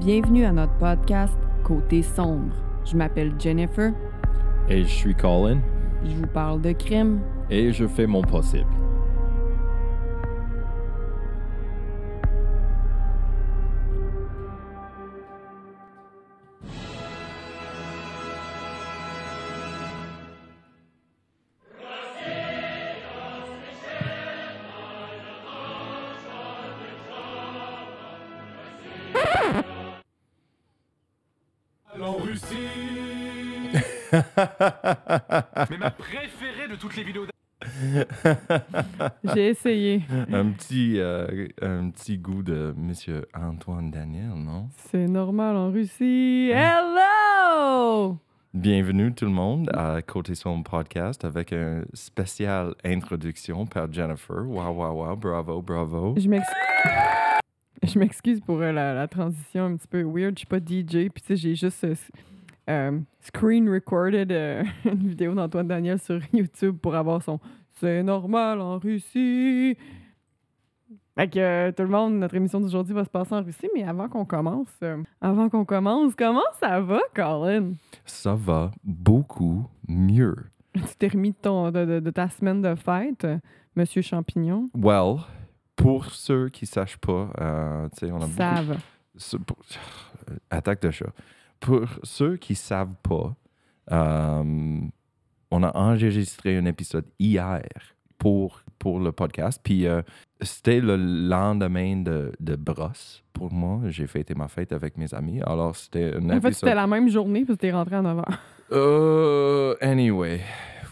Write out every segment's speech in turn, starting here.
Bienvenue à notre podcast Côté sombre. Je m'appelle Jennifer. Et je suis Colin. Je vous parle de crime. Et je fais mon possible. Mais ma préférée de toutes les vidéos J'ai essayé. un, petit, euh, un petit goût de Monsieur Antoine Daniel, non? C'est normal en Russie. Hello! Bienvenue tout le monde à Côté Son Podcast avec une spéciale introduction par Jennifer. Wow, wow, wow, bravo, bravo. Je m'excuse. Je m'excuse pour euh, la, la transition un petit peu weird. Je suis pas DJ, puis tu sais, j'ai juste euh, euh, screen recorded euh, une vidéo d'Antoine Daniel sur YouTube pour avoir son C'est normal en Russie. Fait que euh, tout le monde, notre émission d'aujourd'hui va se passer en Russie, mais avant qu'on commence, avant qu'on commence, comment ça va, Colin? Ça va beaucoup mieux. Tu t'es remis de, ton, de, de- de ta semaine de fête, Monsieur Champignon? Well, pour ceux qui ne sachent pas, tu sais, on a. Savent. Attaque de chat. Pour ceux qui savent pas, euh, on a enregistré un épisode hier pour, pour le podcast. Puis euh, c'était le lendemain de, de brosse pour moi. J'ai fêté ma fête avec mes amis. Alors c'était un En fait, c'était la même journée, parce que t'es rentré à 9 h. Euh, anyway,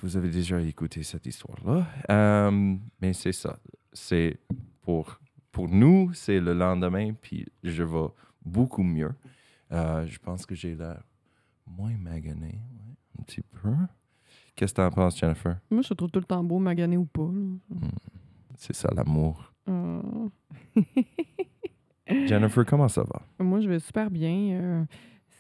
vous avez déjà écouté cette histoire-là. Euh, mais c'est ça. C'est pour, pour nous, c'est le lendemain, puis je vais beaucoup mieux. Euh, je pense que j'ai l'air moins magané, ouais, un petit peu. Qu'est-ce que t'en penses, Jennifer? Moi, je te trouve tout le temps beau, magané ou pas. là. C'est ça l'amour. Euh, Jennifer, comment ça va? Moi, je vais super bien. euh,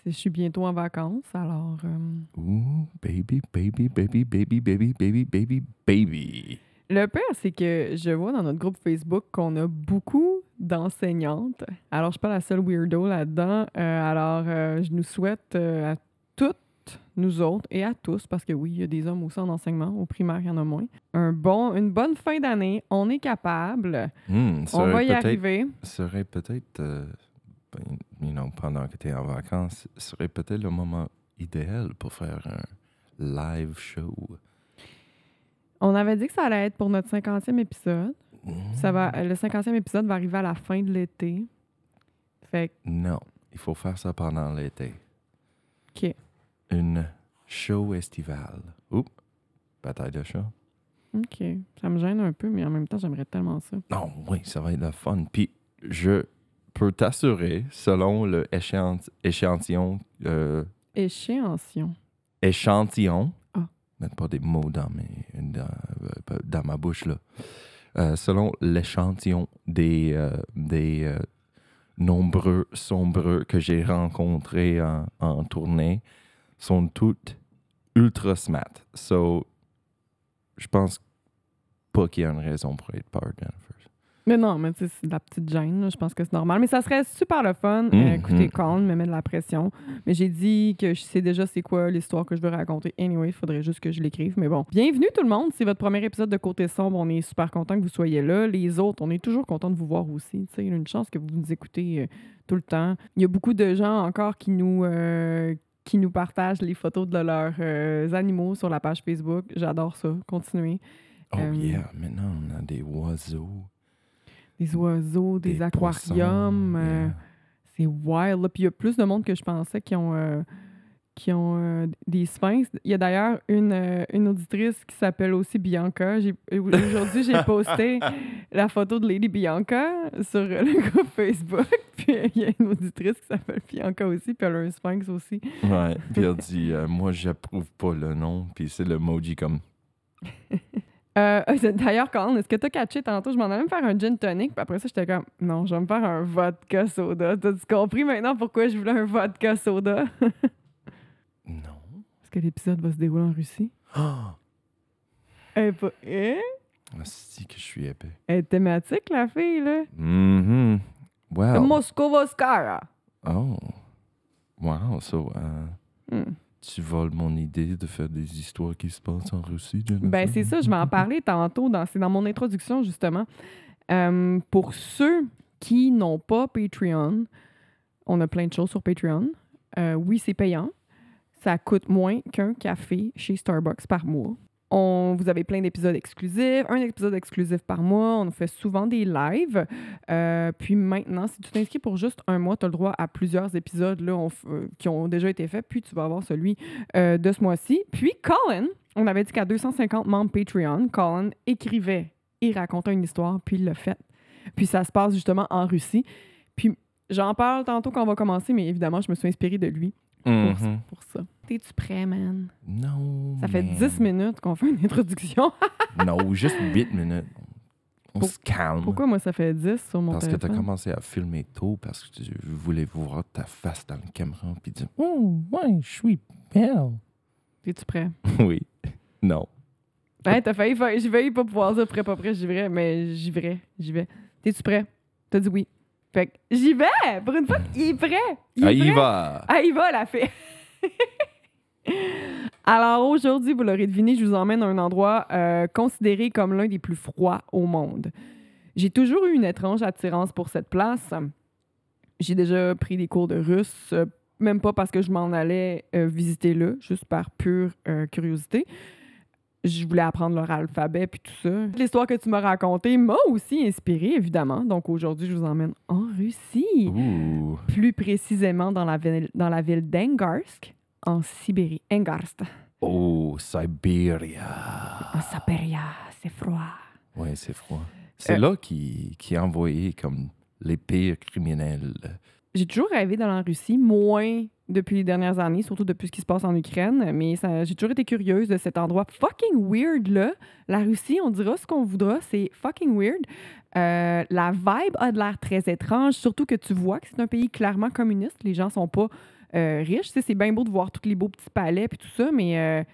je suis bientôt en vacances, alors... euh, Ooh, baby, baby, baby, baby, baby, baby, baby, baby. Le pire, c'est que je vois dans notre groupe Facebook qu'on a beaucoup d'enseignantes. Alors, je suis pas la seule weirdo là-dedans. Euh, alors, euh, je nous souhaite euh, à toutes, nous autres, et à tous, parce que oui, il y a des hommes aussi en enseignement. Au primaire, il y en a moins. Un bon, une bonne fin d'année. On est capable. Hmm, On va y arriver. serait peut-être, ben, you know, pendant que tu es en vacances, serait peut-être le moment idéal pour faire un live show. On avait dit que ça allait être pour notre 50e épisode. Ça va, le 50e épisode va arriver à la fin de l'été. Fait Non, il faut faire ça pendant l'été. que, OK. Une show estivale. Oups, bataille de chat. OK. Ça me gêne un peu, mais en même temps, j'aimerais tellement ça. Non, oui, ça va être le fun. Puis, je peux t'assurer, selon le échéant- échantillon, euh, échantillon, Ah. mettre pas des mots dans, mes, dans, euh, dans ma bouche là. Euh, selon l'échantillon des, euh, des euh, nombreux sombreux que j'ai rencontrés en, en tournée, sont toutes ultra smart. So, je pense pas qu'il y a une raison pour être peur, Jennifer. Mais non, mais tu sais, c'est de la petite gêne. là. Je pense que c'est normal. Mais ça serait super le fun. Euh, Mhm. écoutez, Colin me met de la pression. Mais j'ai dit que je sais déjà c'est quoi l'histoire que je veux raconter. Anyway, il faudrait juste que je l'écrive. Mais bon. Bienvenue tout le monde. C'est votre premier épisode de Côté Sombre. On est super content que vous soyez là. Les autres, on est toujours content de vous voir aussi. Tu sais, il y a une chance que vous nous écoutez euh, tout le temps. Il y a beaucoup de gens encore qui nous, euh, qui nous partagent les photos de leurs euh, animaux sur la page Facebook. J'adore ça. Continuez. Oh yeah, maintenant on a des oiseaux, Des oiseaux, des, aquariums. poissons, euh, yeah. C'est wild. Là. Puis il y a plus de monde que je pensais qui ont, euh, qui ont euh, des sphinx. Il y a d'ailleurs une, une auditrice qui s'appelle aussi Bianca. Aujourd'hui, j'ai posté la photo de Lady Bianca sur le groupe Facebook. Puis il y a une auditrice qui s'appelle Bianca aussi, puis elle a un sphinx aussi. Ouais, puis elle dit Moi, j'approuve pas le nom, puis c'est l'emoji comme Euh, D'ailleurs, Colin, est-ce que t'as catché tantôt? Je m'en allais me faire un gin tonic, puis après ça, j'étais comme, non, je vais me faire un vodka soda. T'as-tu compris maintenant pourquoi je voulais un vodka soda? Non. Est-ce que l'épisode va se dérouler en Russie? Ah, est pas... Hein? si que je suis épais. Elle est thématique, la fille, là. Mhm. Wow. Moscovoskara. Oh. Wow. So, Hmm. Tu voles mon idée de faire des histoires qui se passent en Russie? Ben, c'est ça, je vais en parler tantôt. Dans, c'est dans mon introduction, justement. Euh, pour ceux qui n'ont pas Patreon, on a plein de choses sur Patreon. Euh, oui, c'est payant. Ça coûte moins qu'un café chez Starbucks par mois. On, vous avez plein d'épisodes exclusifs, un épisode exclusif par mois. On fait souvent des lives. Euh, puis maintenant, si tu t'inscris pour juste un mois, tu as le droit à plusieurs épisodes là, euh, qui ont déjà été faits. Puis tu vas avoir celui euh, de ce mois-ci. Puis Colin, on avait dit qu'à 250 membres Patreon, Colin écrivait et racontait une histoire, puis il l'a fait. Puis ça se passe justement en Russie. Puis j'en parle tantôt quand on va commencer, mais évidemment, je me suis inspirée de lui pour, Mhm. pour ça. T'es-tu prêt, man? Non. Ça fait man. 10 minutes qu'on fait une introduction. non, juste 8 minutes. On Pour- se calme. Pourquoi moi ça fait 10 sur mon Parce que tu as téléphone? commencé à filmer tôt, parce que tu voulais voir ta face dans le caméra, puis dire Oh, ouais, je suis belle. T'es-tu prêt? oui. Non. Ouais, t'as failli, fa- j'ai failli pas pouvoir dire prêt, pas prêt, j'y vais, mais j'y vais, j'y vais. T'es-tu prêt? T'as dit oui. Fait que j'y vais! Pour une fois, il est prêt! Il est Ah, il prêt. va. Ah, il va, la fée! Alors aujourd'hui, vous l'aurez deviné, je vous emmène à un endroit euh, considéré comme l'un des plus froids au monde. J'ai toujours eu une étrange attirance pour cette place. J'ai déjà pris des cours de russe, euh, même pas parce que je m'en allais euh, visiter là, juste par pure curiosité. Je voulais apprendre leur alphabet puis tout ça. L'histoire que tu m'as racontée m'a aussi inspirée, évidemment. Donc aujourd'hui, je vous emmène en Russie Ouh. plus précisément dans la ville, dans la ville d'Engarsk, en Sibérie. Engarsk, Oh, Siberia. en Sibérie, c'est froid. Ouais, c'est froid. C'est Euh. là qui, qui a envoyé comme les pires criminels. J'ai toujours rêvé d'aller en Russie, moins depuis les dernières années, surtout depuis ce qui se passe en Ukraine, mais j'ai toujours été curieuse de cet endroit fucking weird là. La Russie, on dira ce qu'on voudra, c'est fucking weird. Euh, la vibe a de l'air très étrange, surtout que tu vois que c'est un pays clairement communiste. Les gens sont pas euh, riches. C'est bien beau de voir tous les beaux petits palais puis tout ça, mais euh,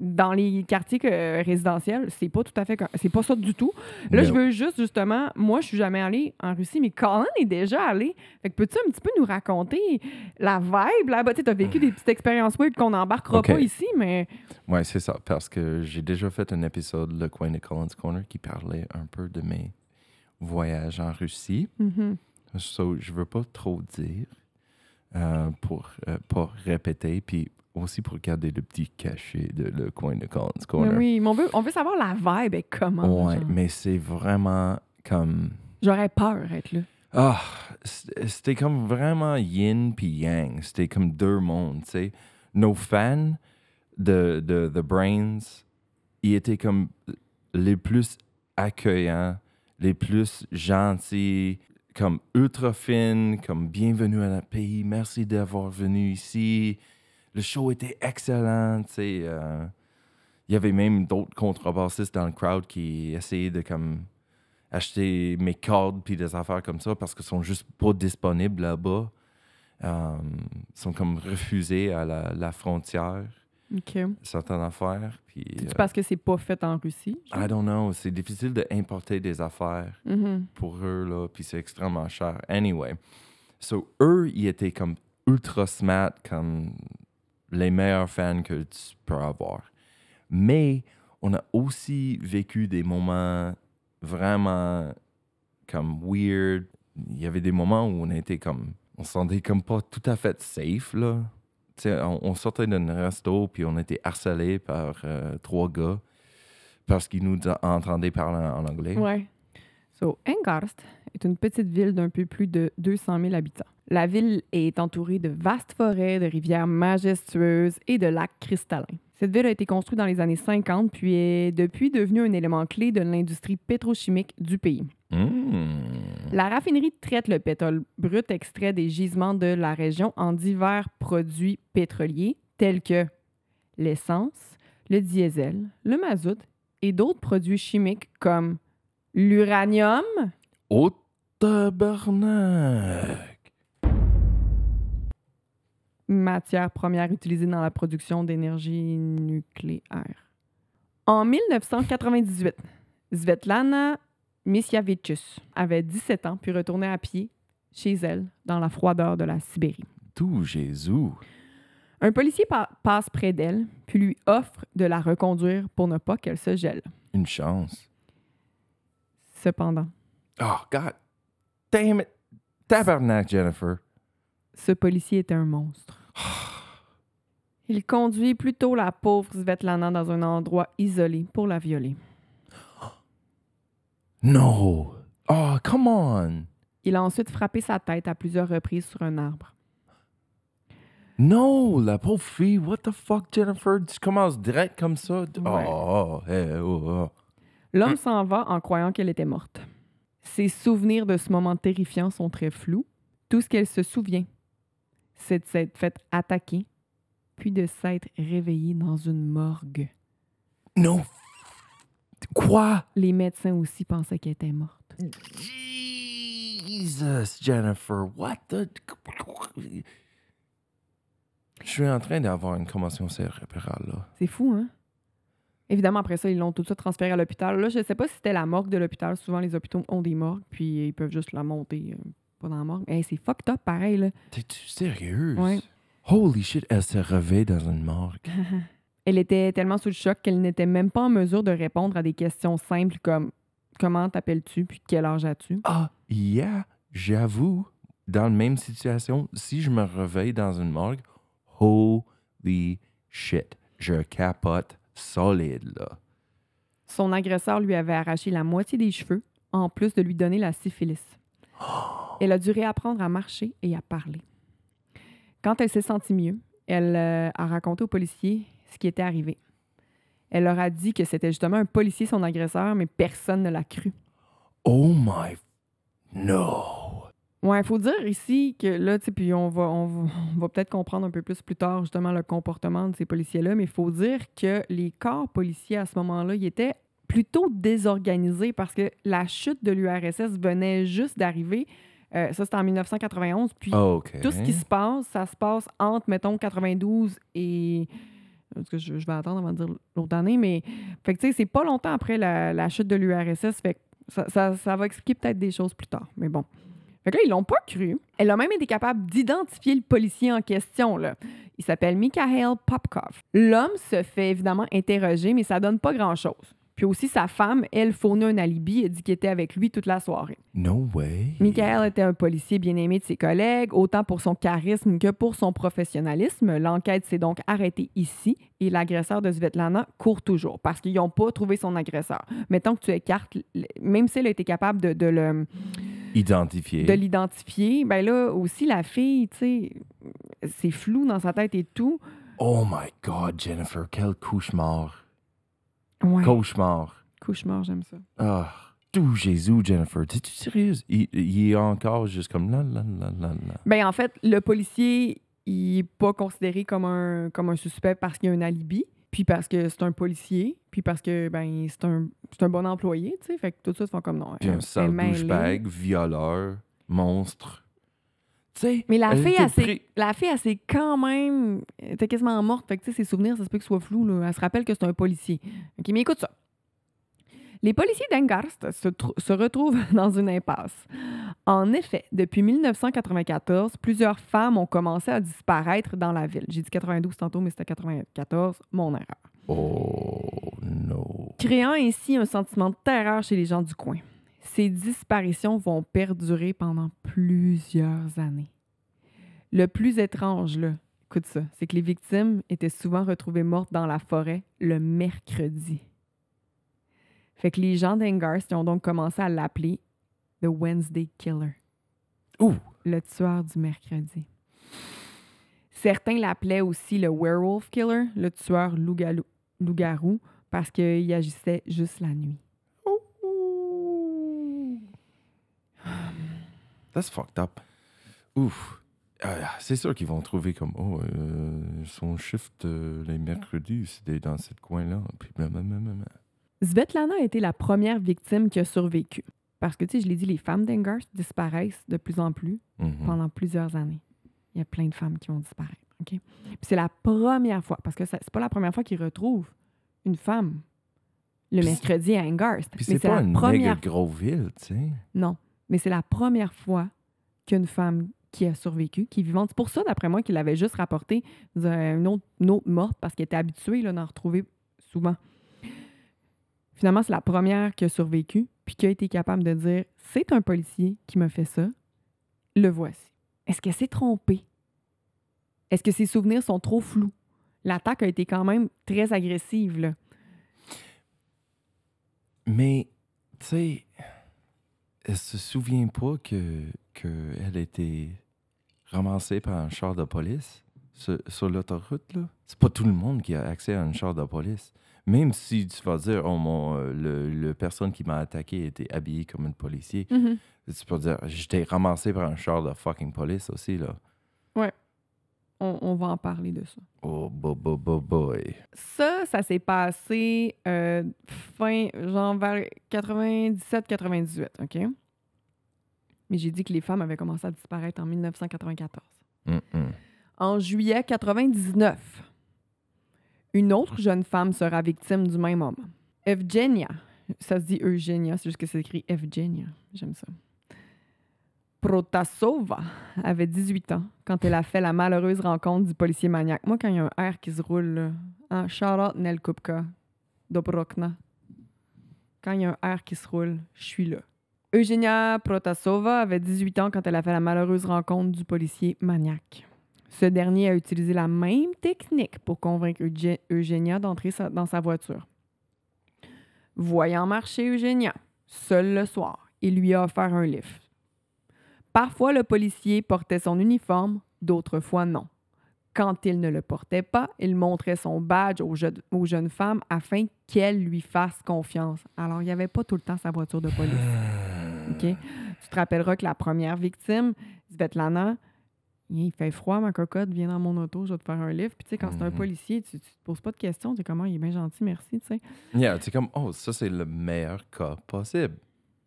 dans les quartiers euh, résidentiels, c'est pas tout à fait, c'est pas ça du tout. Là, je veux juste, justement, moi, je suis jamais allée en Russie, mais Colin est déjà allé. Fait que peux-tu un petit peu nous raconter la vibe là-bas? Tu t'as vécu des petites expériences weird qu'on n'embarquera pas ici, mais Ouais, c'est ça. Parce que j'ai déjà fait un épisode, Le Coin de Collins Corner, qui parlait un peu de mes voyages en Russie. So, je veux pas trop dire euh, pour euh, pas répéter, puis aussi pour garder le petit cachet de Le Coin de Collins Mais Corner. oui, mais on veut, on veut savoir la vibe et comment. genre. mais c'est vraiment comme... J'aurais peur d'être là. Ah, c'était comme vraiment yin puis yang. C'était comme deux mondes, tu sais. Nos fans de, de The Brains, ils étaient comme les plus accueillants, les plus gentils, comme ultra fines, comme bienvenue à notre pays, merci d'avoir venu ici. Le show était excellent, tu sais. euh, Il y avait même d'autres contrebassistes dans le crowd qui essayaient de comme acheter mes cordes puis des affaires comme ça parce qu'ils sont juste pas disponibles là-bas. Ils sont comme refusés à la frontière, OK. certaines affaires. Puis, euh, parce que c'est pas fait en Russie? genre? I don't know, c'est difficile d'importer des affaires Mhm. pour eux, là, puis c'est extrêmement cher. Anyway, so eux, ils étaient comme ultra smart, comme les meilleurs fans que tu peux avoir. Mais on a aussi vécu des moments vraiment comme weird. Il y avait des moments où on était comme, on se sentait comme pas tout à fait safe, là. On, on sortait d'un resto, puis on était harcelé par euh, trois gars parce qu'ils nous entendaient parler en anglais. Ouais. So, Engarst est une petite ville d'un peu plus de 200 000 habitants. La ville est entourée de vastes forêts, de rivières majestueuses et de lacs cristallins. Cette ville a été construite dans les années 50 puis est depuis devenue un élément clé de l'industrie pétrochimique du pays. Mmh. La raffinerie traite le pétrole brut extrait des gisements de la région en divers produits pétroliers tels que l'essence, le diesel, le mazout et d'autres produits chimiques comme l'uranium, Au tabarnak! matière première utilisée dans la production d'énergie nucléaire. En 1998, Svetlana Misyavichus avait 17 ans puis retournait à pied chez elle, dans la froideur de la Sibérie. Tout Jésus. Un policier pa- passe près d'elle, puis lui offre de la reconduire pour ne pas qu'elle se gèle. Une chance. Cependant, Oh, God. Damn it. Tabernacle, Jennifer. ce policier était un monstre. Il conduit plutôt la pauvre Svetlana dans un endroit isolé pour la violer. No. Oh, come on. Il a ensuite frappé sa tête à plusieurs reprises sur un arbre. No, la pauvre fille. What the fuck, Jennifer? Tu commences direct comme ça? Ouais. Oh, oh, hey, oh, oh. L'homme s'en va en croyant qu'elle était morte. Ses souvenirs de ce moment terrifiant sont très flous. Tout ce qu'elle se souvient, c'est de s'être fait attaquer, puis de s'être réveillée dans une morgue. Non. Quoi? Les médecins aussi pensaient qu'elle était morte. Jesus, Jennifer. What the... Je suis en train d'avoir une commotion cérébrale, là. C'est fou, hein? Évidemment, après ça, ils l'ont tout de suite transféré à l'hôpital. Là, je sais pas si c'était la morgue de l'hôpital. Souvent, les hôpitaux ont des morgues, puis ils peuvent juste la monter, euh, pas dans la morgue. Hey, c'est fucked up, pareil, là. T'es-tu sérieuse? Ouais. Holy shit, elle s'est réveillée dans une morgue. Elle était tellement sous le choc qu'elle n'était même pas en mesure de répondre à des questions simples comme Comment t'appelles-tu puis quel âge as-tu? Ah, yeah, j'avoue, dans la même situation, si je me réveille dans une morgue, holy shit, je capote solide, là. Son agresseur lui avait arraché la moitié des cheveux, en plus de lui donner la syphilis. Elle a dû réapprendre à marcher et à parler. Quand elle s'est sentie mieux, elle euh, a raconté aux policiers ce qui était arrivé. Elle leur a dit que c'était justement un policier son agresseur, mais personne ne l'a cru. Oh my... No. Ouais, il faut dire ici que là, tu sais, puis on va, on va, peut-être comprendre un peu plus plus tard justement le comportement de ces policiers-là, mais il faut dire que les corps policiers à ce moment-là, ils étaient plutôt désorganisés parce que la chute de l'URSS venait juste d'arriver. Euh, ça, c'était en 1991. Puis OK. tout ce qui se passe, ça se passe entre, mettons, 92 et. Parce que je, je vais attendre avant de dire l'autre année, mais. C'est pas longtemps après la, chute de l'URSS. Ça, va expliquer peut-être des choses plus tard. Mais bon. Fait que là, ils l'ont pas cru. Elle a même été capable d'identifier le policier en question. Il s'appelle Mikhail Popkov. L'homme se fait évidemment interroger, mais ça donne pas grand-chose. Puis aussi, sa femme, elle, fournit un alibi et dit qu'elle était avec lui toute la soirée. No way. Michael était un policier bien aimé de ses collègues, autant pour son charisme que pour son professionnalisme. L'enquête s'est donc arrêtée ici et l'agresseur de Svetlana court toujours parce qu'ils n'ont pas trouvé son agresseur. Mettons que tu écartes, même si elle a été capable de, de le, Identifié. de l'identifier, ben là aussi, la fille, tu sais, c'est flou dans sa tête et tout. Oh my God, Jennifer, quel cauchemar. Ouais. Cauchemar. Cauchemar, j'aime ça. Ah, tout Jésus, Jennifer. T'es-tu sérieuse? Il, il est encore juste comme là, là, là, là, là. Ben, en fait, le policier, il n'est pas considéré comme un, comme un suspect parce qu'il y a un alibi, puis parce que c'est un policier, puis parce que ben c'est un, c'est un bon employé, tu sais. Fait que tout ça, ils font comme non. Puis un sale douchebag, violeur, monstre. Mais la fille, elle la fille, elle s'est quand même. Elle était quasiment morte. Fait que, ses souvenirs, ça se peut qu'ils soient flous. Là. Elle se rappelle que c'est un policier. OK, mais écoute ça. Les policiers d'Engarst se, se retrouvent dans une impasse. En effet, depuis 1994, plusieurs femmes ont commencé à disparaître dans la ville. J'ai dit 92 tantôt, mais c'était 94, mon erreur. Oh, no. Créant ainsi un sentiment de terreur chez les gens du coin. Ces disparitions vont perdurer pendant plusieurs années. Le plus étrange, là, écoute ça, c'est que les victimes étaient souvent retrouvées mortes dans la forêt le mercredi. Fait que les gens d'Engarst ont donc commencé à l'appeler The Wednesday Killer. Ouh. Le tueur du mercredi. Certains l'appelaient aussi le Werewolf Killer, le tueur loup-garou, parce qu'il agissait juste la nuit. That's fucked up. Ouf. Ah, c'est sûr qu'ils vont trouver comme, oh, euh, son shift euh, les mercredis, c'était dans ce coin-là. Puis blablabla. Svetlana a été la première victime qui a survécu. Parce que, tu sais, je l'ai dit, les femmes d'Engarst disparaissent de plus en plus Mhm. pendant plusieurs années. Il y a plein de femmes qui vont disparaître. OK? Puis c'est la première fois, parce que c'est pas la première fois qu'ils retrouvent une femme le mercredi à Engarst. Puis c'est pas la une première gros ville, tu sais. Non, mais c'est la première fois qu'une femme qui a survécu, qui est vivante. C'est pour ça, d'après moi, qu'il avait juste rapporté une autre, morte parce qu'il était habitué là, d'en retrouver souvent. Finalement, c'est la première qui a survécu, puis qui a été capable de dire c'est un policier qui m'a fait ça, le voici. Est-ce qu'elle s'est trompée? Est-ce que ses souvenirs sont trop flous? L'attaque a été quand même très agressive. Là. Mais, tu sais, elle se souvient pas que qu'elle était ramassée par un char de police sur, sur l'autoroute, là. C'est pas tout le monde qui a accès à un char de police. Même si tu vas dire, oh mon, euh, le, le personne qui m'a attaqué était habillé comme un policier, Mhm. tu peux dire, j'étais ramassé par un char de fucking police aussi, là. On, on va en parler de ça. Oh, bo, bo, bo, boy. Ça, ça s'est passé euh, fin, genre vers 97-98, OK? Mais j'ai dit que les femmes avaient commencé à disparaître en 1994. Hum, hum. En juillet 99, une autre jeune femme sera victime du même homme. Evgenia. Ça se dit Eugenia, c'est juste que c'est écrit Evgenia. J'aime ça. Protasova avait 18 ans quand elle a fait la malheureuse rencontre du policier maniaque. Moi, quand il y a un R qui se roule, hein, Charlotte Nel Kupka, Dobrokna. Quand il y a un R qui se roule, je suis là. Eugenia Protasova avait 18 ans quand elle a fait la malheureuse rencontre du policier maniaque. Ce dernier a utilisé la même technique pour convaincre Euge- Eugenia d'entrer dans sa voiture. Voyant marcher Eugenia, seul le soir, il lui a offert un lift. Parfois, le policier portait son uniforme, d'autres fois non. Quand il ne le portait pas, il montrait son badge aux, je- aux jeunes femmes afin qu'elles lui fassent confiance. Alors, il n'y avait pas tout le temps sa voiture de police. OK? Tu te rappelleras que la première victime, Svetlana, il fait froid, ma cocotte, viens dans mon auto, je vais te faire un lift. Puis, tu sais, quand c'est un Mhm. policier, tu, tu te poses pas de questions. Tu sais comment il est bien gentil, merci, tu sais. Yeah, c'est comme, oh, ça, c'est le meilleur cas possible.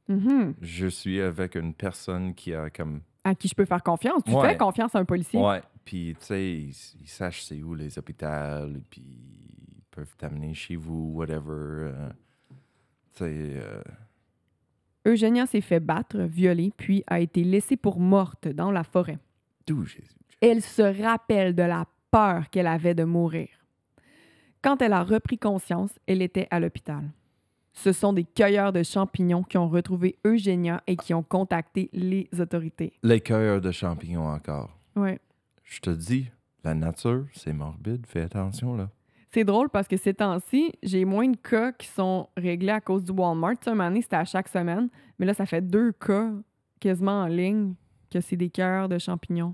Mhm. Je suis avec une personne qui a comme. À qui je peux faire confiance. Tu Ouais. fais confiance à un policier. Ouais, puis tu sais, ils, ils sachent c'est où les hôpitaux, et puis ils peuvent t'amener chez vous, whatever. euh, tu sais, euh, Eugenia s'est fait battre, violer, puis a été laissée pour morte dans la forêt. d'où Jésus. Elle se rappelle de la peur qu'elle avait de mourir. Quand elle a repris conscience, elle était à l'hôpital. Ce sont des cueilleurs de champignons qui ont retrouvé Eugenia et qui ont contacté les autorités. Les cueilleurs de champignons encore. Ouais. Je te dis, la nature, c'est morbide, fais attention là. C'est drôle parce que ces temps-ci, j'ai moins de cas qui sont réglés à cause du Walmart. Tu sais, un c'était à chaque semaine. Mais là, ça fait deux cas quasiment en ligne que c'est des cœurs de champignons.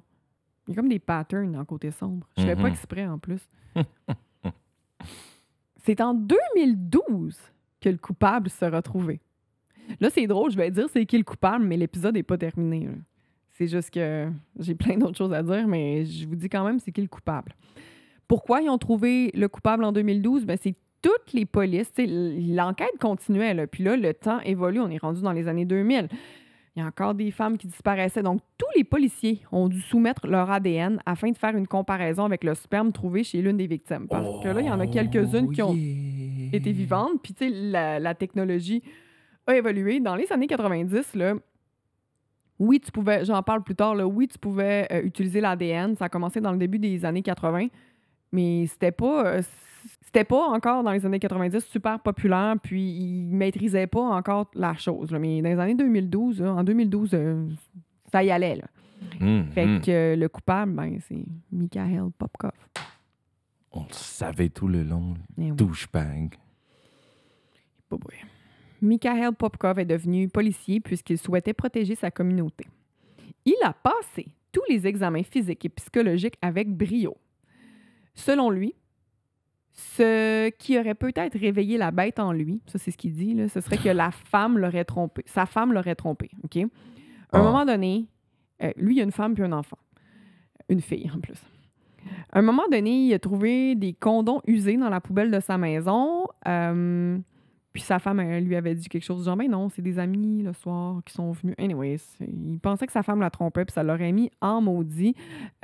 Il y a comme des patterns dans le côté sombre. Je fais pas Mhm. exprès en plus. c'est en 2012 que le coupable sera trouvé. Là, c'est drôle, je vais dire c'est qui le coupable, mais l'épisode n'est pas terminé. là. C'est juste que j'ai plein d'autres choses à dire, mais je vous dis quand même c'est qui le coupable. Pourquoi ils ont trouvé le coupable en 2012? Ben, c'est toutes les polices. L'enquête continuait. Là, puis là, le temps évolue. On est rendu dans les années 2000. Il y a encore des femmes qui disparaissaient. Donc, tous les policiers ont dû soumettre leur ADN afin de faire une comparaison avec le sperme trouvé chez l'une des victimes. Parce que là, il y en a quelques-unes qui ont Yeah. été vivantes. Puis, tu sais, la, la technologie a évolué. Dans les années 90, là, oui, tu pouvais, j'en parle plus tard, là, oui, tu pouvais euh, utiliser l'ADN. Ça a commencé dans le début des années 80, mais c'était pas, euh, c'était pas encore dans les années 90 super populaire, puis ils maîtrisaient pas encore la chose. là. Mais dans les années 2012, là, en 2012, euh, ça y allait. Là. Hum, Fait hum. que le coupable, ben, c'est Mikhail Popkov. On le savait tout le long. Eh. Douchebag. Pas vrai. Mikhail Popkov est devenu policier puisqu'il souhaitait protéger sa communauté. Il a passé tous les examens physiques et psychologiques avec brio. Selon lui, ce qui aurait peut-être réveillé la bête en lui, ça c'est ce qu'il dit, là, ce serait que la femme l'aurait trompé. Sa femme l'aurait trompé. OK? À un Ah. moment donné, euh, lui, il a une femme puis un enfant. Une fille en plus. À un moment donné, il a trouvé des condoms usés dans la poubelle de sa maison. euh, puis sa femme, lui avait dit quelque chose genre, ben non, c'est des amis le soir qui sont venus. Anyways, il pensait que sa femme la trompait, puis ça l'aurait mis en maudit.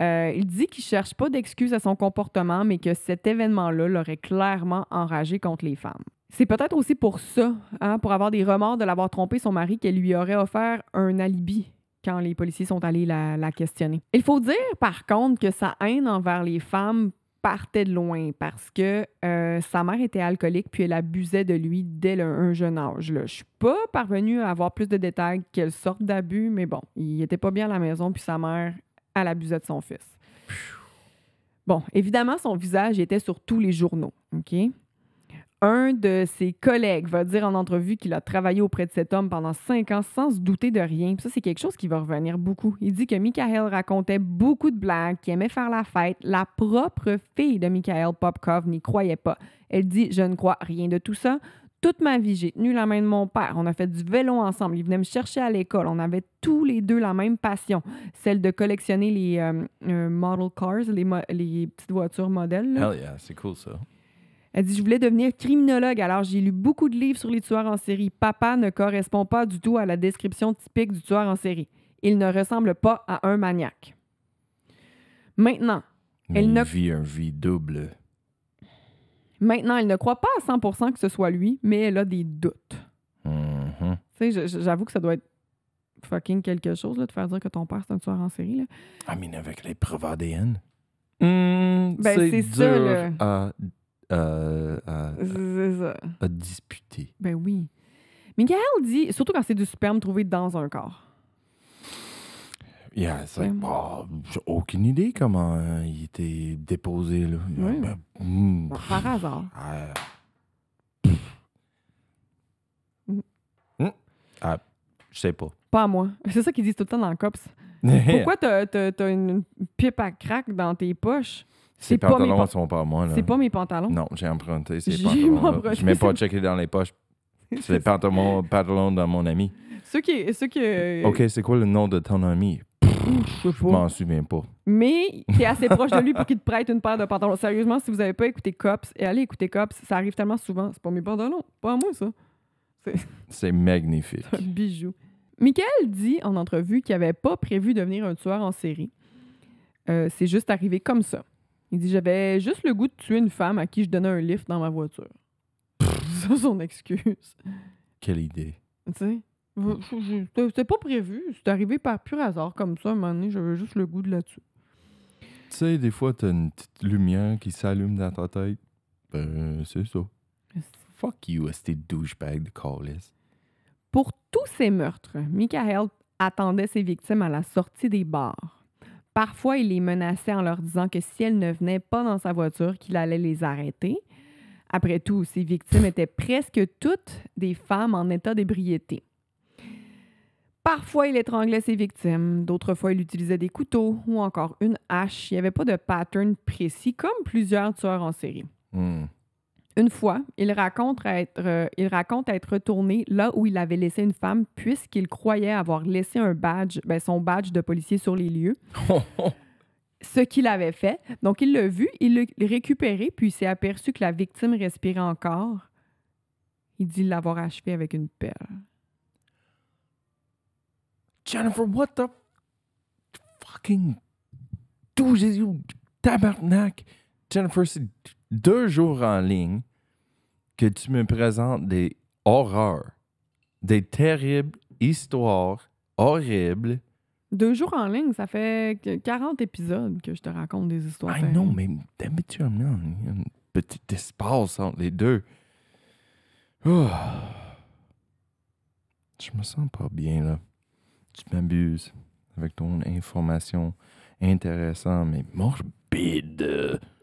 Euh, il dit qu'il cherche pas d'excuses à son comportement, mais que cet événement-là l'aurait clairement enragé contre les femmes. C'est peut-être aussi pour ça, hein, pour avoir des remords de l'avoir trompé son mari, qu'elle lui aurait offert un alibi quand les policiers sont allés la, la questionner. Il faut dire, par contre, que sa haine envers les femmes partait de loin parce que euh, sa mère était alcoolique puis elle abusait de lui dès un jeune âge. Là. Je suis pas parvenue à avoir plus de détails quelle sorte d'abus, mais bon, il était pas bien à la maison puis sa mère, elle abusait de son fils. Bon, évidemment, son visage était sur tous les journaux, OK? Un de ses collègues va dire en entrevue qu'il a travaillé auprès de cet homme pendant cinq ans sans se douter de rien. Ça, c'est quelque chose qui va revenir beaucoup. Il dit que Michael racontait beaucoup de blagues, qu'il aimait faire la fête. La propre fille de Michael Popkov n'y croyait pas. Elle dit Je ne crois rien de tout ça. Toute ma vie, j'ai tenu la main de mon père. On a fait du vélo ensemble. Il venait me chercher à l'école. On avait tous les deux la même passion, celle de collectionner les euh, euh, model cars, les petites voitures modèles. là. Hell yeah, c'est cool ça. Elle dit Je voulais devenir criminologue, alors j'ai lu beaucoup de livres sur les tueurs en série. Papa ne correspond pas du tout à la description typique du tueur en série. Il ne ressemble pas à un maniaque. Maintenant, Mais Elle il ne- vit un vie double. maintenant, elle ne croit pas à 100% que ce soit lui, mais elle a des doutes. Tu sais, je- je- j'avoue que ça doit être fucking quelque chose là, de faire dire que ton père c'est un tueur en série. Là. I mean, avec les preuves ADN. Hmm, Ben, c'est dur ça, là. À, euh, à- ça. à disputer. Ben oui. Michael dit, surtout quand c'est du sperme trouvé dans un corps. Yeah, c'est like, oh, j'ai aucune idée comment euh, il était déposé. Là. Ouais. Ben, hmm, par hasard. ah, Mm. Hmm. Ah, je sais pas. Pas à moi. C'est ça qu'ils disent tout le temps dans le COPS. Pourquoi t'as une pipe à crack dans tes poches? Pas mes pantalons pan- sont pas à moi. C'est pas mes pantalons? Non, j'ai emprunté ces pantalons. Je n'ai pas checké dans les poches. C'est les pantalons, pantalons de mon ami. Ceux qui. Ceux qui Ok, c'est quoi le nom de ton ami? Je Je pas. m'en souviens pas. Mais t'es assez proche de lui pour qu'il te prête une paire de pantalons. Sérieusement, si vous avez pas écouté Cops, et allez écouter Cops, ça arrive tellement souvent. C'est pas mes pantalons. Pas à moi, ça. C'est magnifique. Un bijou. Michael dit en entrevue qu'il n'avait pas prévu de devenir un tueur en série. Euh, c'est juste arrivé comme ça. Il dit J'avais juste le goût de tuer une femme à qui je donnais un lift dans ma voiture. C'est son excuse. Quelle idée. Tu sais C'était c'était pas prévu. C'est arrivé par pur hasard comme ça. Un moment donné, j'avais juste le goût de là-dessus. Tu sais, des fois, t'as une petite lumière qui s'allume dans ta tête. Ben, c'est ça. Fuck you, esti douchebag de calice. Pour tous ces meurtres, Michael attendait ses victimes à la sortie des bars. Parfois, il les menaçait en leur disant que si elles ne venaient pas dans sa voiture, qu'il allait les arrêter. Après tout, ses victimes étaient presque toutes des femmes en état d'ébriété. Parfois, il étranglait ses victimes, d'autres fois, il utilisait des couteaux ou encore une hache. Il n'y avait pas de pattern précis, comme plusieurs tueurs en série. Hmm. Une fois, il raconte être, euh, il raconte être retourné là où il avait laissé une femme puisqu'il croyait avoir laissé un badge, ben, son badge de policier sur les lieux, ce qu'il avait fait. Donc, il l'a vu, il l'a récupéré, puis il s'est aperçu que la victime respirait encore. Il dit l'avoir achevé avec une pelle. Jennifer, what the fucking 12 tabarnak? Jennifer, c'est deux jours en ligne que tu me présentes des horreurs, des terribles histoires horribles. Deux jours en ligne, ça fait que 40 épisodes que je te raconte des histoires. I pareilles. know, mais habituellement, il y a un petit espace entre les deux. Oh. Je me sens pas bien, là. Tu m'abuses avec ton information intéressante, mais morbide.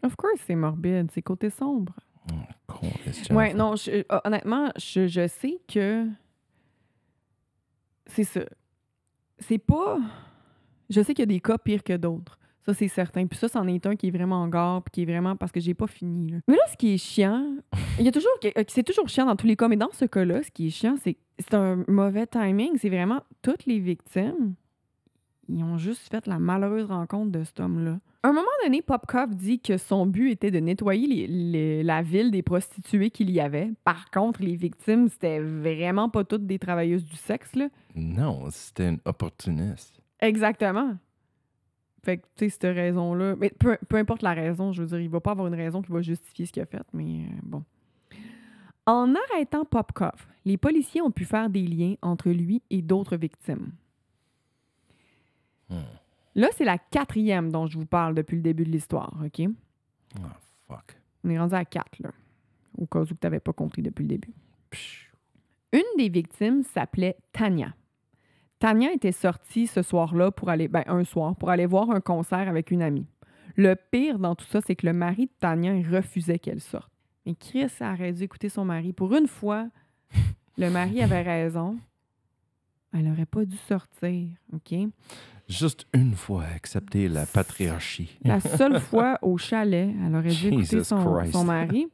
Of course, c'est morbide, c'est côté sombre. Con, est-ce Ouais, non, je- euh, honnêtement, je, je sais que c'est ça. C'est pas. Je sais qu'il y a des cas pires que d'autres. Ça, c'est certain. Puis ça, c'en est un qui est vraiment en gare, puis qui est vraiment parce que j'ai pas fini. là. Mais là, ce qui est chiant, il y a toujours. C'est toujours chiant dans tous les cas, mais dans ce cas-là, ce qui est chiant, c'est c'est un mauvais timing. C'est vraiment toutes les victimes. Ils ont juste fait la malheureuse rencontre de cet homme-là. À un moment donné, Popkov dit que son but était de nettoyer les- les- la ville des prostituées qu'il y avait. Par contre, les victimes, c'était vraiment pas toutes des travailleuses du sexe, là. Non, c'était une opportuniste. Exactement. Fait que, tu sais, cette raison-là. Mais peu, peu importe la raison, je veux dire, il va pas avoir une raison qui va justifier ce qu'il a fait, mais euh, bon. En arrêtant Popkov, les policiers ont pu faire des liens entre lui et d'autres victimes. Hmm. Là, c'est la quatrième dont je vous parle depuis le début de l'histoire, OK? Oh, fuck. On est rendu à quatre, là. Au cas où tu n'avais pas compris depuis le début. Une des victimes s'appelait Tania. Tania était sortie ce soir-là pour aller, ben, un soir, pour aller voir un concert avec une amie. Le pire dans tout ça, c'est que le mari de Tania il refusait qu'elle sorte. Mais Chris aurait dû écouter son mari. Pour une fois, le mari avait raison. Elle n'aurait pas dû sortir, OK? Juste une fois accepter la patriarchie. La seule fois au chalet, elle aurait dû écouter son, son mari.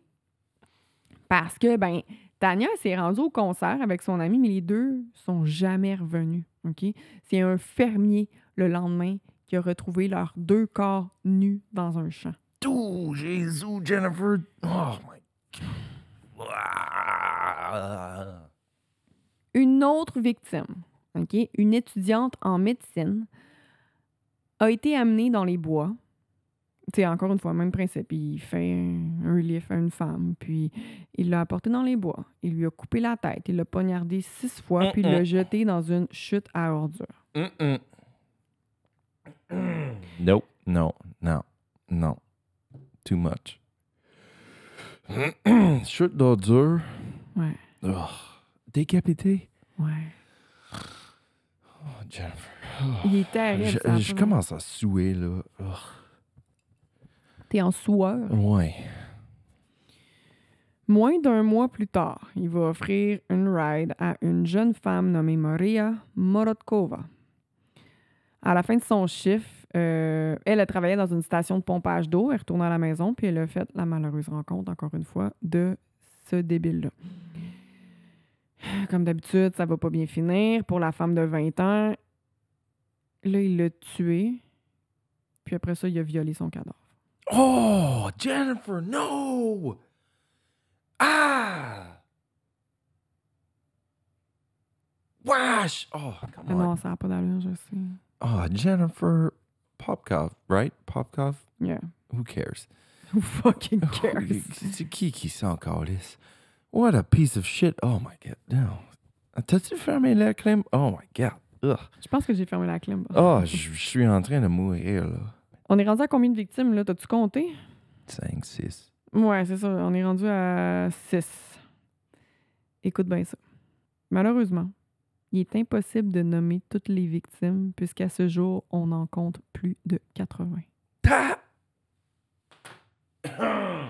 Parce que, ben, Tania s'est rendue au concert avec son ami, mais les deux sont jamais revenus. OK? C'est un fermier le lendemain qui a retrouvé leurs deux corps nus dans un champ. Tout, Jésus, Jennifer. Oh my God. Une autre victime, OK? Une étudiante en médecine, a été amenée dans les bois. Sais, encore une fois, même principe. Il fait un, un relief à une femme, puis il l'a apportée dans les bois. Il lui a coupé la tête, il l'a poignardé six fois, puis il l'a jeté dans une chute à ordures. Mm-mm. Nope, non, non, non. Too much. Chute d'ordure. Ouais, Oh. Décapité. ouais. Oh, Jennifer. Il est terrible. Je, a je commence à suer, là. Oh. T'es en sueur? Ouais. Moins d'un mois plus tard, il va offrir une ride à une jeune femme nommée Maria Morotkova. À la fin de son chiffre, euh, elle a travaillé dans une station de pompage d'eau. Elle retourne à la maison, puis elle a fait la malheureuse rencontre, encore une fois, de ce débile-là. Comme d'habitude, ça va pas bien finir. Pour la femme de 20 ans, là, il l'a tué. Puis après ça, il a violé son cadavre. Oh, Jennifer, no! Ah! Wesh! Oh, come Ah on. non, ça n'a pas d'allure, je sais. Oh, Jennifer Popkov, right? Popkov? Yeah. Who cares? Who fucking Oh, cares? C'est qui qui sent encore this? What a piece of shit. Oh my god. No. T'as-tu fermé la clim? Oh my god. Ugh. Je pense que j'ai fermé la clim. Oh, je suis en train de mourir, là. On est rendu à combien de victimes, là? T'as-tu compté? 5, 6. Ouais, c'est ça. On est rendu à 6. Écoute bien ça. Malheureusement, il est impossible de nommer toutes les victimes puisqu'à ce jour, on en compte plus de 80. Ta-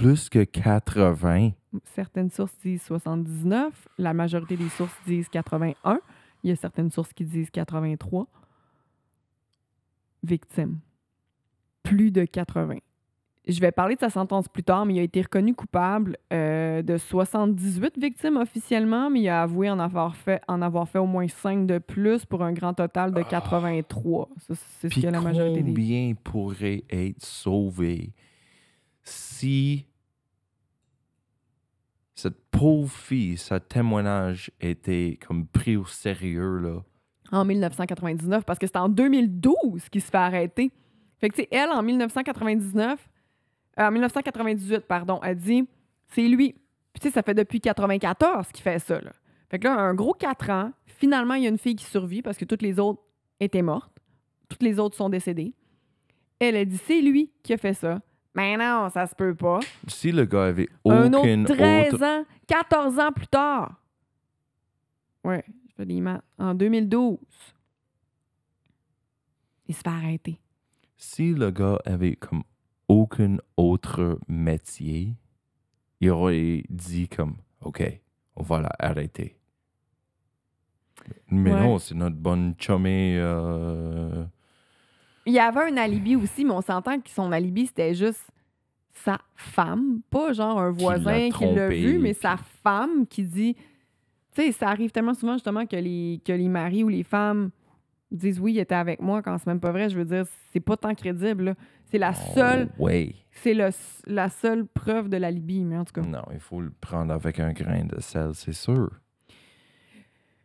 Plus que 80. Certaines sources disent 79. La majorité des sources disent 81. Il y a certaines sources qui disent 83 victimes. Plus de 80. Je vais parler de sa sentence plus tard, mais il a été reconnu coupable euh, de 78 victimes officiellement, mais il a avoué en avoir fait, en avoir fait au moins 5 de plus pour un grand total de 83. Ça, C'est ce que la majorité des... combien pourrait être sauvé si pauvre fille, sa témoignage était comme pris au sérieux, là? en 1999 parce que c'est en 2012 qu'il se fait arrêter. Fait que, elle, en 1999, euh, en 1998, pardon, a dit c'est lui. Puis, tu sais, ça fait depuis 94 qu'il fait ça, là. Fait que là, un gros 4 ans, finalement, il y a une fille qui survit parce que toutes les autres étaient mortes. Toutes les autres sont décédées. Elle a dit c'est lui qui a fait ça. Mais non, ça se peut pas. Si le gars avait Un aucune autre 13 autre... ans, 14 ans plus tard. Ouais, je fais des maths. En 2012. Il se fait arrêter. Si le gars avait comme aucun autre métier, il aurait dit comme, OK, on va l'arrêter. Mais Ouais. non, c'est notre bonne chumée... euh, Il y avait un alibi aussi, mais on s'entend que son alibi, c'était juste sa femme, pas genre un voisin qui l'a vu, mais sa femme qui dit. Tu sais, ça arrive tellement souvent justement que les, que les maris ou les femmes disent oui, il était avec moi quand c'est même pas vrai. Je veux dire, c'est pas tant crédible. C'est la seule, Oh, ouais. c'est le- la seule preuve de l'alibi, mais en tout cas. Non, il faut le prendre avec un grain de sel, c'est sûr.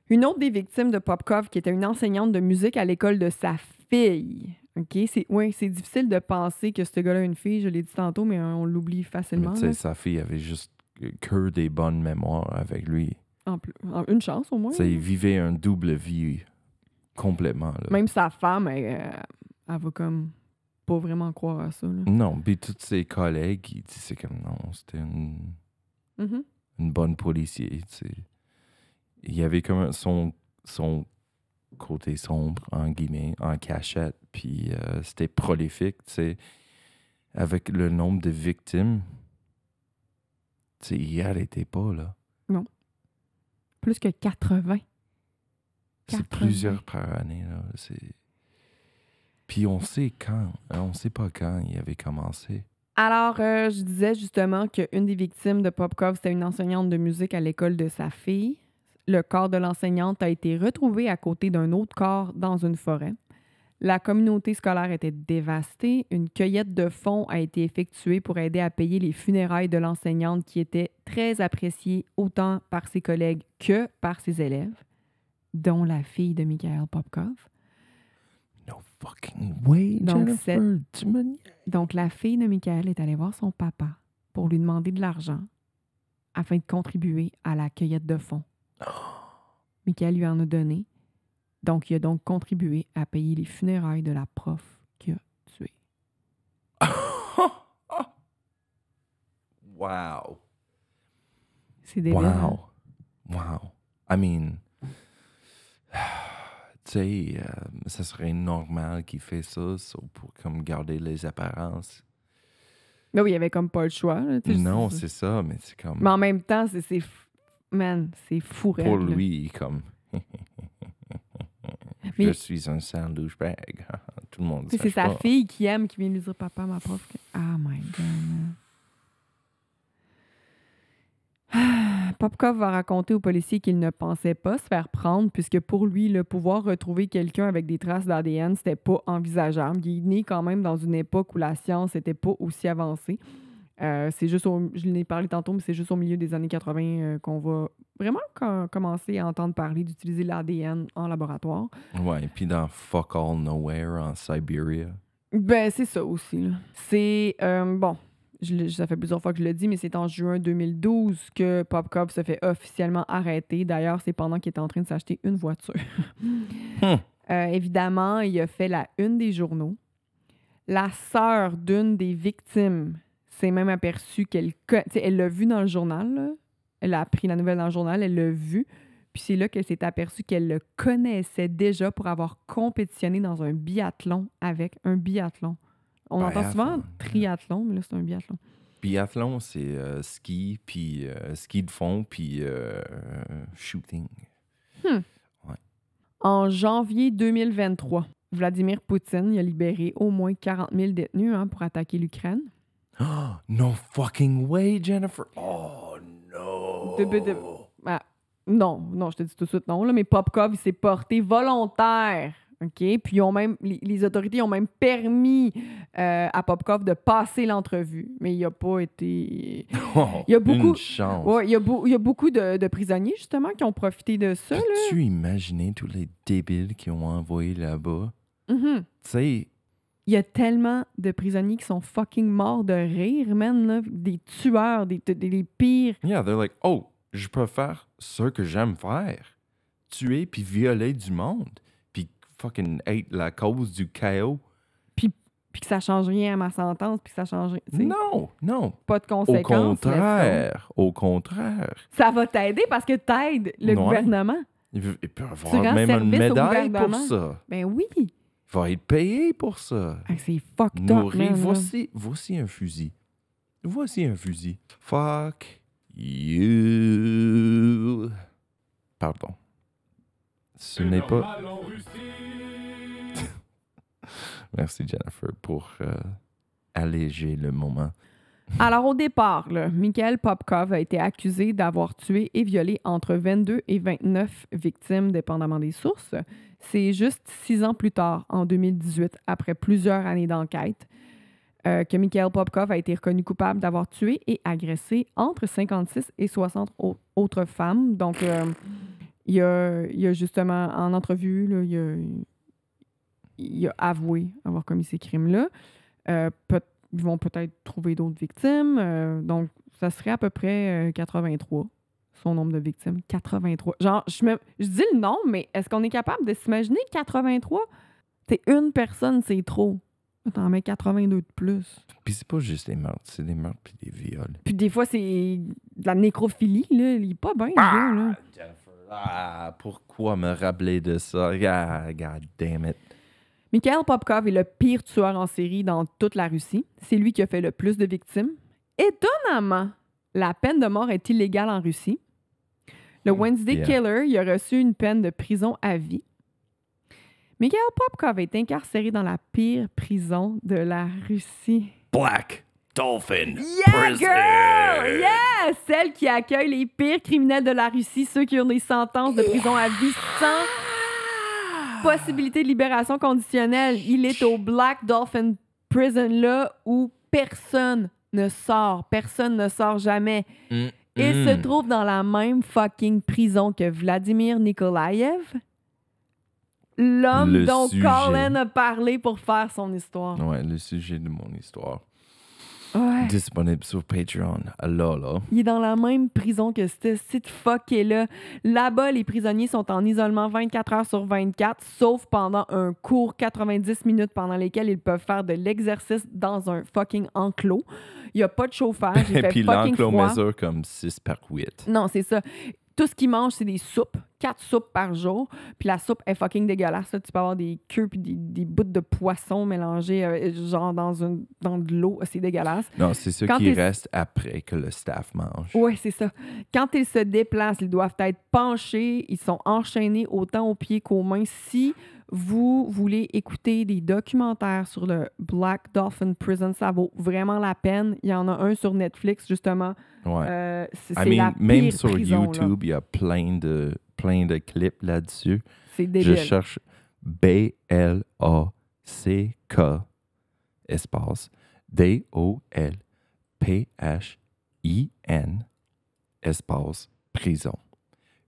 Une autre des victimes de Popkov, qui était une enseignante de musique à l'école de sa fille. OK? C'est ouais, c'est difficile de penser que ce gars-là a une fille, je l'ai dit tantôt, mais on l'oublie facilement. tu sais, là. sa fille avait juste que des bonnes mémoires avec lui. En plus- en- une chance au moins. Il vivait un double vie. Complètement. Là. Même sa femme, elle, euh, elle va comme pas vraiment croire à ça. là. Non, puis tous ses collègues, ils disaient comme non, c'était une, Mhm. une bonne policier. Il y avait comme un- son, son côté sombre, en guillemets, en cachette, puis euh, c'était prolifique, tu sais. Avec le nombre de victimes, tu sais, il arrêtait pas, là. Plus que 80. C'est 80. plusieurs par année, là. C'est... Puis on sait quand, hein, on sait pas quand il avait commencé. Alors, euh, je disais justement qu'une des victimes de Popkov, c'était une enseignante de musique à l'école de sa fille. Le corps de l'enseignante a été retrouvé à côté d'un autre corps dans une forêt. La communauté scolaire était dévastée. Une cueillette de fonds a été effectuée pour aider à payer les funérailles de l'enseignante qui était très appréciée autant par ses collègues que par ses élèves, dont la fille de Mikhail Popkov. No fucking way, Donc, Jennifer. Donc, la fille de Michael est allée voir son papa pour lui demander de l'argent afin de contribuer à la cueillette de fonds. Michael lui en a donné. Donc, il a donc contribué à payer les funérailles de la prof qui a tué. wow. C'est débile. hein? Wow. Wow. I mean, tu sais, euh, ça serait normal qu'il fait ça pour comme garder les apparences. Mais oui, il y avait comme pas le choix. là, Non, c'est ça, mais c'est comme Mais en même temps, c'est... c'est f- Man, c'est fou raide, pour là. lui, comme Mais- je suis un sale douchebag. Tout le monde C'est sa pas. fille qui aime, qui vient lui dire Papa, ma prof. Ah, my God. Ah, Popkov va raconter aux policiers qu'il ne pensait pas se faire prendre, puisque pour lui, le pouvoir retrouver quelqu'un avec des traces d'ADN, c'était pas envisageable. Il est né quand même dans une époque où la science n'était pas aussi avancée. Euh, c'est juste, au- je l'ai parlé tantôt, mais c'est juste au milieu des années 80 euh, qu'on va vraiment co- commencer à entendre parler d'utiliser l'ADN en laboratoire. Ouais, puis dans Fuck All Nowhere en Siberia. Ben, c'est ça aussi. C'est. euh, bon, je ça fait plusieurs fois que je le dis, mais c'est en juin 2012 que Popkov se fait officiellement arrêter. D'ailleurs, c'est pendant qu'il était en train de s'acheter une voiture. Hmm. Euh, évidemment, il a fait la une des journaux. La sœur d'une des victimes s'est même aperçue qu'elle. Elle l'a vu dans le journal. là. Elle a appris la nouvelle dans le journal, elle l'a vu. Puis c'est là qu'elle s'est aperçue qu'elle le connaissait déjà pour avoir compétitionné dans un biathlon avec un biathlon. On entend souvent triathlon, mais là, c'est un biathlon. Biathlon, c'est euh, ski, puis euh, ski de fond, puis euh, shooting. En janvier 2023, Vladimir Poutine il a libéré au moins 40 000 détenus hein, pour attaquer l'Ukraine. no fucking way, Jennifer. Oh no. De- de- Ah, non, non, je te dis tout de suite non, là, mais Popkov, il s'est porté volontaire. OK? Puis ils ont même, les, les autorités ont même permis euh, à Popkov de passer l'entrevue, mais il n'a pas été. Oh, Il y a beaucoup- Une chance. Ouais, il y a, beau- il y a beaucoup de, de prisonniers, justement, qui ont profité de ça. Peux-tu imaginer tous les débiles qui ont envoyé là-bas? Mhm. Tu sais, Il y a tellement de prisonniers qui sont fucking morts de rire, man. là. Des tueurs, des, des, des pires. yeah, they're like, oh, je peux faire ce que j'aime faire. Tuer puis violer du monde. Puis fucking être la cause du chaos. Puis que ça change rien à ma sentence, puis que ça change sais, Non, non. pas de Au conséquences. go. contraire. Au contraire. Ça va t'aider parce que t'aides le Ouais. gouvernement. Il veut- il peut avoir même une au médaille pour ça. Ben oui. Va être payé pour ça. Ah, c'est fucked up, man. Voici, voici un fusil. Voici un fusil. Fuck you. Pardon. Ce n'est pas. Merci Jennifer pour euh, alléger le moment. Alors, au départ, là, Mikhail Popkov a été accusé d'avoir tué et violé entre 22 et 29 victimes, dépendamment des sources. C'est juste six ans plus tard, en 2018, après plusieurs années d'enquête, euh, que Mikhail Popkov a été reconnu coupable d'avoir tué et agressé entre 56 et 60 au- autres femmes. Donc, euh, il, a, a justement, en entrevue, il, a, avoué avoir commis ces crimes-là. Euh, peut- ils vont peut-être trouver d'autres victimes. euh, donc, ça serait à peu près euh, 83. son nombre de victimes. 83. Genre, je, me, je dis le nombre, mais est-ce qu'on est capable de s'imaginer 83? C'est une personne, c'est trop. T'en mets 82 de plus. Puis c'est pas juste des meurtres, c'est des meurtres puis des viols. Puis des fois, c'est de la nécrophilie, là. Il est pas bien, gars, là. Jennifer, ah, pourquoi me rappeler de ça? Ah, God damn it. Mikhail Popkov est le pire tueur en série dans toute la Russie. C'est lui qui a fait le plus de victimes. Étonnamment, la peine de mort est illégale en Russie. Le Oh, Wednesday yeah. Killer, il a reçu une peine de prison à vie. Mikhail Popkov est incarcéré dans la pire prison de la Russie. Black Dolphin Yeah, girl! Yeah! Celle qui accueille les pires criminels de la Russie, ceux qui ont des sentences de prison à vie sans possibilité de libération conditionnelle. Il est au Black Dolphin Prison là où personne ne sort. Personne ne sort jamais. Mm, Il mm. se trouve dans la même fucking prison que Vladimir Nikolaev, l'homme dont sujet. Colin a parlé pour faire son histoire. Ouais, le sujet de mon histoire. Ouais. Disponible sur Patreon. Là. Il est dans la même prison que ce site fucké là. Là-bas, les prisonniers sont en isolement 24 heures sur 24, sauf pendant un court 90 minutes pendant lesquels ils peuvent faire de l'exercice dans un fucking enclos. Il n'y a pas de chauffage, Et puis l'enclos mesure comme 6 par 8. Non, c'est ça. Tout ce qu'ils mangent, c'est des soupes. Quatre soupes par jour. Puis la soupe est fucking dégueulasse. là. Tu peux avoir des queues puis des, des bouts de poisson mélangés euh, genre dans, une, dans de l'eau. C'est dégueulasse. Non, c'est ce qui reste après que le staff mange. Oui, c'est ça. Quand ils se déplacent, ils doivent être penchés. Ils sont enchaînés autant aux pieds qu'aux mains. Si vous voulez écouter des documentaires sur le Black Dolphin Prison, ça vaut vraiment la peine. Il y en a un sur Netflix, justement. Ouais. Euh, c'est I mean, la même pire sur prison, là. YouTube, il y a plein de, plein de clips là-dessus. C'est Je débile. cherche B-L-A-C-K espace D-O-L-P-H-I-N espace prison.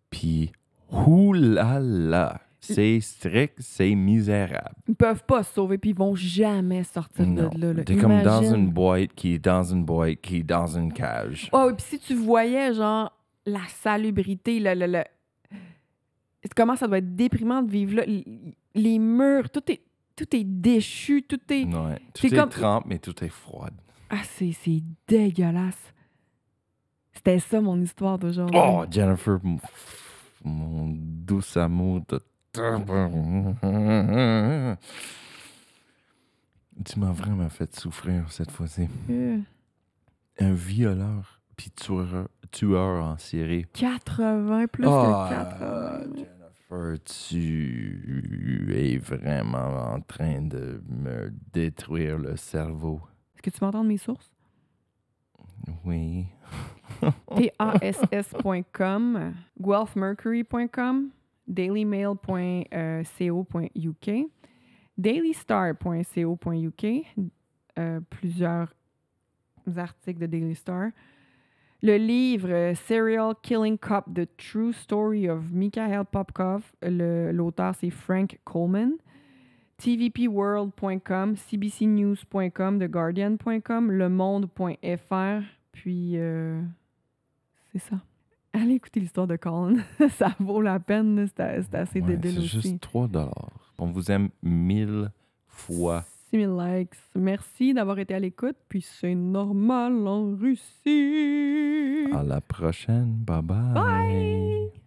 Puis, oulala, c'est strict, c'est misérable. Ils peuvent pas se sauver, puis ils vont jamais sortir Non, de là. là. t'es comme dans une boîte qui est dans une boîte qui est dans une cage. Oh, et puis si tu voyais, genre, la salubrité, le, le, le- comment ça doit être déprimant de vivre là? Les murs, tout est, tout est déchu, tout est. Ouais, tout est comme- trempe, mais tout est froid. Ah, c'est dégueulasse. C'était ça mon histoire d'aujourd'hui. Oh, Jennifer, mon, doux amour de Tu m'as vraiment fait souffrir cette fois-ci. Euh, Un violeur puis tueur, tueur en série. 80, plus Ah, que 80. Jennifer, tu es vraiment en train de me détruire le cerveau. Est-ce que tu m'entends de mes sources? Oui. PASS.com, guelphmercury.com, dailymail.co.uk, dailystar.co.uk, euh, plusieurs articles de Daily Star. Le livre euh, Serial Killing Cop, The True Story of Mikhail Popkov, l'auteur c'est Frank Coleman. tvpworld.com, cbcnews.com, theguardian.com, lemonde.fr, puis euh, c'est ça. Allez écouter l'histoire de Colin, ça vaut la peine, c'est c'est assez Ouais, débile c'est aussi. juste 3 dollars. On vous aime mille fois. 6000 likes. Merci d'avoir été à l'écoute, puis c'est normal en Russie. À la prochaine. Bye bye. Bye!